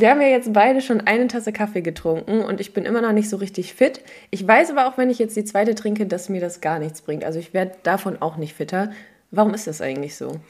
Wir haben ja jetzt beide schon eine Tasse Kaffee getrunken und ich bin immer noch nicht so richtig fit. Ich weiß aber auch, wenn ich jetzt die zweite trinke, dass mir das gar nichts bringt. Also ich werde davon auch nicht fitter. Warum ist das eigentlich so?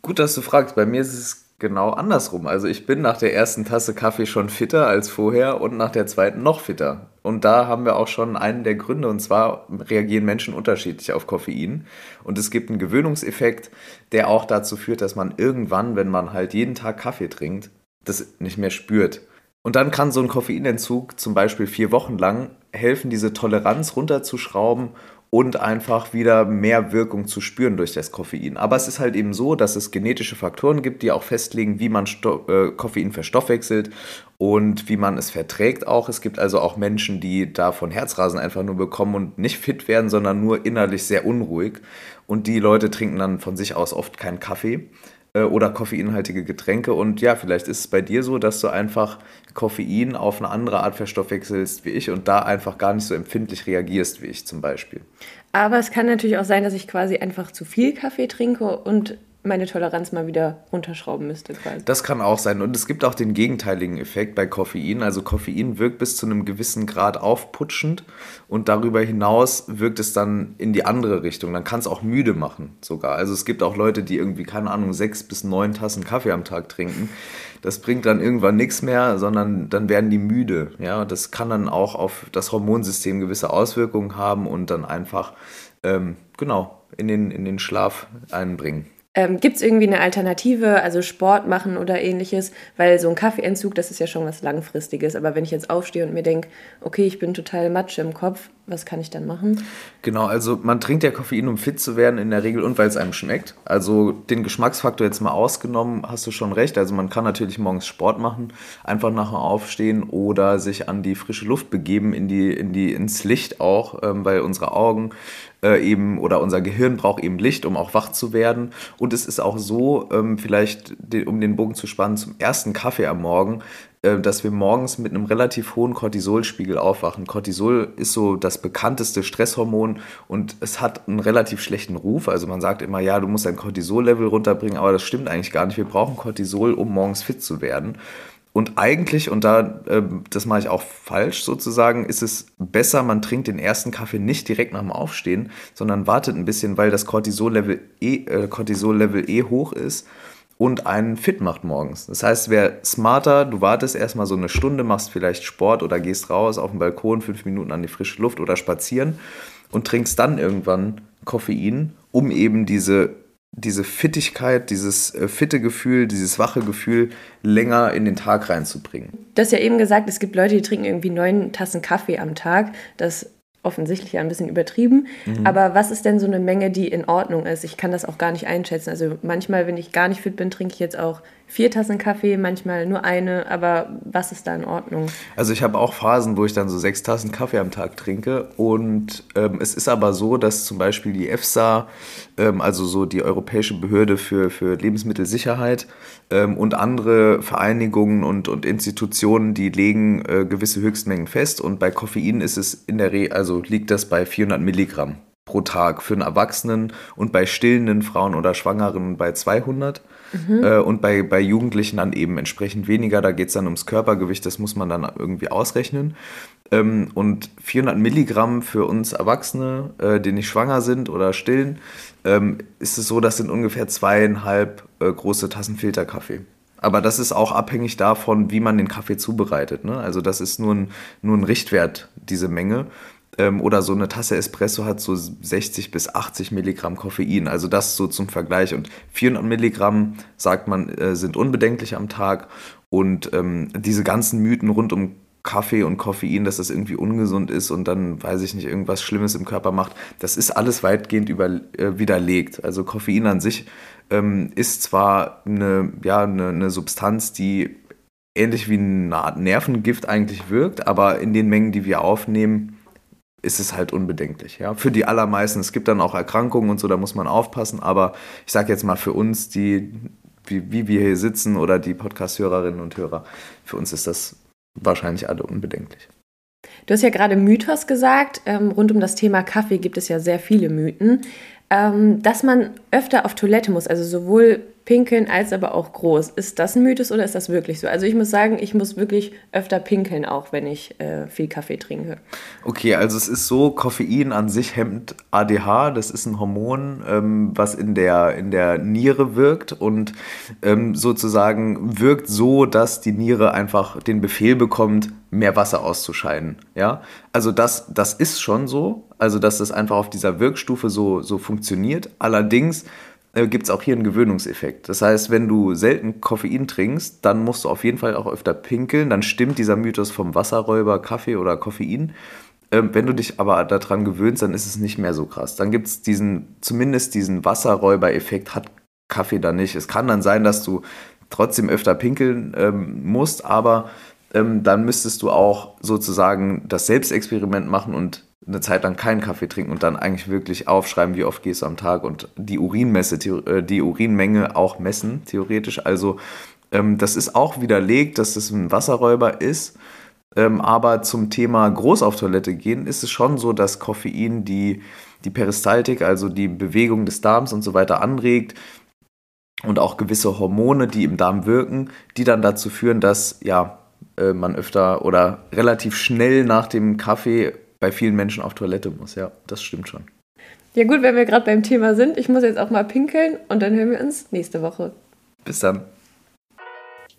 Gut, dass du fragst. Bei mir ist es genau andersrum. Also ich bin nach der ersten Tasse Kaffee schon fitter als vorher und nach der zweiten noch fitter. Und da haben wir auch schon einen der Gründe. Und zwar reagieren Menschen unterschiedlich auf Koffein. Und es gibt einen Gewöhnungseffekt, der auch dazu führt, dass man irgendwann, wenn man halt jeden Tag Kaffee trinkt, das nicht mehr spürt. Und dann kann so ein Koffeinentzug zum Beispiel vier Wochen lang helfen, diese Toleranz runterzuschrauben und einfach wieder mehr Wirkung zu spüren durch das Koffein. Aber es ist halt eben so, dass es genetische Faktoren gibt, die auch festlegen, wie man Sto äh, Koffein verstoffwechselt und wie man es verträgt auch. Es gibt also auch Menschen, die davon Herzrasen einfach nur bekommen und nicht fit werden, sondern nur innerlich sehr unruhig. Und die Leute trinken dann von sich aus oft keinen Kaffee äh, oder koffeinhaltige Getränke. Und ja, vielleicht ist es bei dir so, dass du einfach Koffein auf eine andere Art verstoffwechselst wie ich und da einfach gar nicht so empfindlich reagierst wie ich zum Beispiel. Aber es kann natürlich auch sein, dass ich quasi einfach zu viel Kaffee trinke und meine Toleranz mal wieder runterschrauben müsste. Quasi. Das kann auch sein. Und es gibt auch den gegenteiligen Effekt bei Koffein. Also Koffein wirkt bis zu einem gewissen Grad aufputschend und darüber hinaus wirkt es dann in die andere Richtung. Dann kann es auch müde machen sogar. Also es gibt auch Leute, die irgendwie, keine Ahnung, sechs bis neun Tassen Kaffee am Tag trinken. Das bringt dann irgendwann nichts mehr, sondern dann werden die müde. Ja, das kann dann auch auf das Hormonsystem gewisse Auswirkungen haben und dann einfach, ähm, genau, in den, in den Schlaf einbringen. Ähm, Gibt es irgendwie eine Alternative, also Sport machen oder ähnliches? Weil so ein Kaffeeentzug, das ist ja schon was Langfristiges. Aber wenn ich jetzt aufstehe und mir denke, okay, ich bin total Matsche im Kopf, was kann ich dann machen? Genau, also man trinkt ja Koffein, um fit zu werden in der Regel und weil es einem schmeckt. Also den Geschmacksfaktor jetzt mal ausgenommen, hast du schon recht. Also man kann natürlich morgens Sport machen, einfach nachher aufstehen oder sich an die frische Luft begeben, in die, in die, ins Licht auch, ähm, weil unsere Augen äh, eben oder unser Gehirn braucht eben Licht, um auch wach zu werden. Und es ist auch so, ähm, vielleicht den, um den Bogen zu spannen, zum ersten Kaffee am Morgen, dass wir morgens mit einem relativ hohen Cortisolspiegel aufwachen. Cortisol ist so das bekannteste Stresshormon und es hat einen relativ schlechten Ruf. Also man sagt immer, ja, du musst dein Cortisol-Level runterbringen, aber das stimmt eigentlich gar nicht. Wir brauchen Cortisol, um morgens fit zu werden. Und eigentlich, und da, äh, das mache ich auch falsch sozusagen, ist es besser, man trinkt den ersten Kaffee nicht direkt nach dem Aufstehen, sondern wartet ein bisschen, weil das Cortisol-Level eh, äh, Cortisol eh hoch ist und einen fit macht morgens. Das heißt, wäre smarter, du wartest erstmal so eine Stunde, machst vielleicht Sport oder gehst raus auf den Balkon, fünf Minuten an die frische Luft oder spazieren und trinkst dann irgendwann Koffein, um eben diese diese Fittigkeit, dieses äh, fitte Gefühl, dieses wache Gefühl länger in den Tag reinzubringen. Du hast ja eben gesagt, es gibt Leute, die trinken irgendwie neun Tassen Kaffee am Tag. Das offensichtlich ein bisschen übertrieben. Mhm. Aber was ist denn so eine Menge, die in Ordnung ist? Ich kann das auch gar nicht einschätzen. Also manchmal, wenn ich gar nicht fit bin, trinke ich jetzt auch vier Tassen Kaffee, manchmal nur eine. Aber was ist da in Ordnung? Also ich habe auch Phasen, wo ich dann so sechs Tassen Kaffee am Tag trinke. Und ähm, es ist aber so, dass zum Beispiel die EFSA, ähm, also so die Europäische Behörde für, für Lebensmittelsicherheit ähm, und andere Vereinigungen und, und Institutionen, die legen äh, gewisse Höchstmengen fest. Und bei Koffein ist es in der Regel, also liegt das bei 400 Milligramm pro Tag für einen Erwachsenen und bei stillenden Frauen oder Schwangeren bei 200. Mhm. Äh, und bei, bei Jugendlichen dann eben entsprechend weniger. Da geht es dann ums Körpergewicht, das muss man dann irgendwie ausrechnen. Ähm, und 400 Milligramm für uns Erwachsene, äh, die nicht schwanger sind oder stillen, ähm, ist es so, das sind ungefähr zweieinhalb äh, große Tassen Filterkaffee. Aber das ist auch abhängig davon, wie man den Kaffee zubereitet. Ne? Also das ist nur ein, nur ein Richtwert, diese Menge ähm, oder so eine Tasse Espresso hat so 60 bis 80 Milligramm Koffein. Also das so zum Vergleich. Und 400 Milligramm, sagt man, äh, sind unbedenklich am Tag. Und ähm, diese ganzen Mythen rund um Kaffee und Koffein, dass das irgendwie ungesund ist und dann, weiß ich nicht, irgendwas Schlimmes im Körper macht, das ist alles weitgehend über, äh, widerlegt. Also Koffein an sich ähm, ist zwar eine, ja, eine, eine Substanz, die ähnlich wie Art Nervengift eigentlich wirkt, aber in den Mengen, die wir aufnehmen, ist es halt unbedenklich. Ja? Für die allermeisten. Es gibt dann auch Erkrankungen und so, da muss man aufpassen. Aber ich sage jetzt mal für uns, die, wie, wie wir hier sitzen oder die Podcast-Hörerinnen und Hörer, für uns ist das wahrscheinlich alle unbedenklich. Du hast ja gerade Mythos gesagt. Ähm, rund um das Thema Kaffee gibt es ja sehr viele Mythen. Ähm, dass man öfter auf Toilette muss, also sowohl pinkeln als aber auch groß. Ist das ein Mythos oder ist das wirklich so? Also ich muss sagen, ich muss wirklich öfter pinkeln, auch wenn ich äh, viel Kaffee trinke. Okay, also es ist so, Koffein an sich hemmt ADH, das ist ein Hormon, ähm, was in der, in der Niere wirkt und ähm, sozusagen wirkt so, dass die Niere einfach den Befehl bekommt, mehr Wasser auszuscheiden. Ja? Also das, das ist schon so, also dass das einfach auf dieser Wirkstufe so, so funktioniert. Allerdings äh, gibt es auch hier einen Gewöhnungseffekt. Das heißt, wenn du selten Koffein trinkst, dann musst du auf jeden Fall auch öfter pinkeln. Dann stimmt dieser Mythos vom Wasserräuber, Kaffee oder Koffein. Ähm, wenn du dich aber daran gewöhnst, dann ist es nicht mehr so krass. Dann gibt es diesen, zumindest diesen Wasserräuber-Effekt hat Kaffee da nicht. Es kann dann sein, dass du trotzdem öfter pinkeln ähm, musst, aber ähm, dann müsstest du auch sozusagen das Selbstexperiment machen und eine Zeit lang keinen Kaffee trinken und dann eigentlich wirklich aufschreiben, wie oft gehst du am Tag und die Urinmesse, äh, die Urinmenge auch messen, theoretisch. Also ähm, das ist auch widerlegt, dass das ein Wasserräuber ist. Ähm, aber zum Thema groß auf Toilette gehen ist es schon so, dass Koffein die, die Peristaltik, also die Bewegung des Darms und so weiter anregt und auch gewisse Hormone, die im Darm wirken, die dann dazu führen, dass ja, äh, man öfter oder relativ schnell nach dem Kaffee bei vielen Menschen auf Toilette muss. Ja, das stimmt schon. Ja gut, wenn wir gerade beim Thema sind, ich muss jetzt auch mal pinkeln und dann hören wir uns nächste Woche. Bis dann.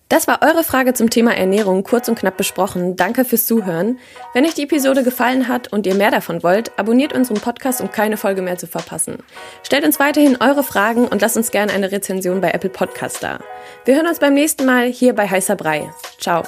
Das war eure Frage zum Thema Ernährung kurz und knapp besprochen. Danke fürs Zuhören. Wenn euch die Episode gefallen hat und ihr mehr davon wollt, abonniert unseren Podcast, um keine Folge mehr zu verpassen. Stellt uns weiterhin eure Fragen und lasst uns gerne eine Rezension bei Apple Podcast da. Wir hören uns beim nächsten Mal hier bei Heißer Brei. Ciao.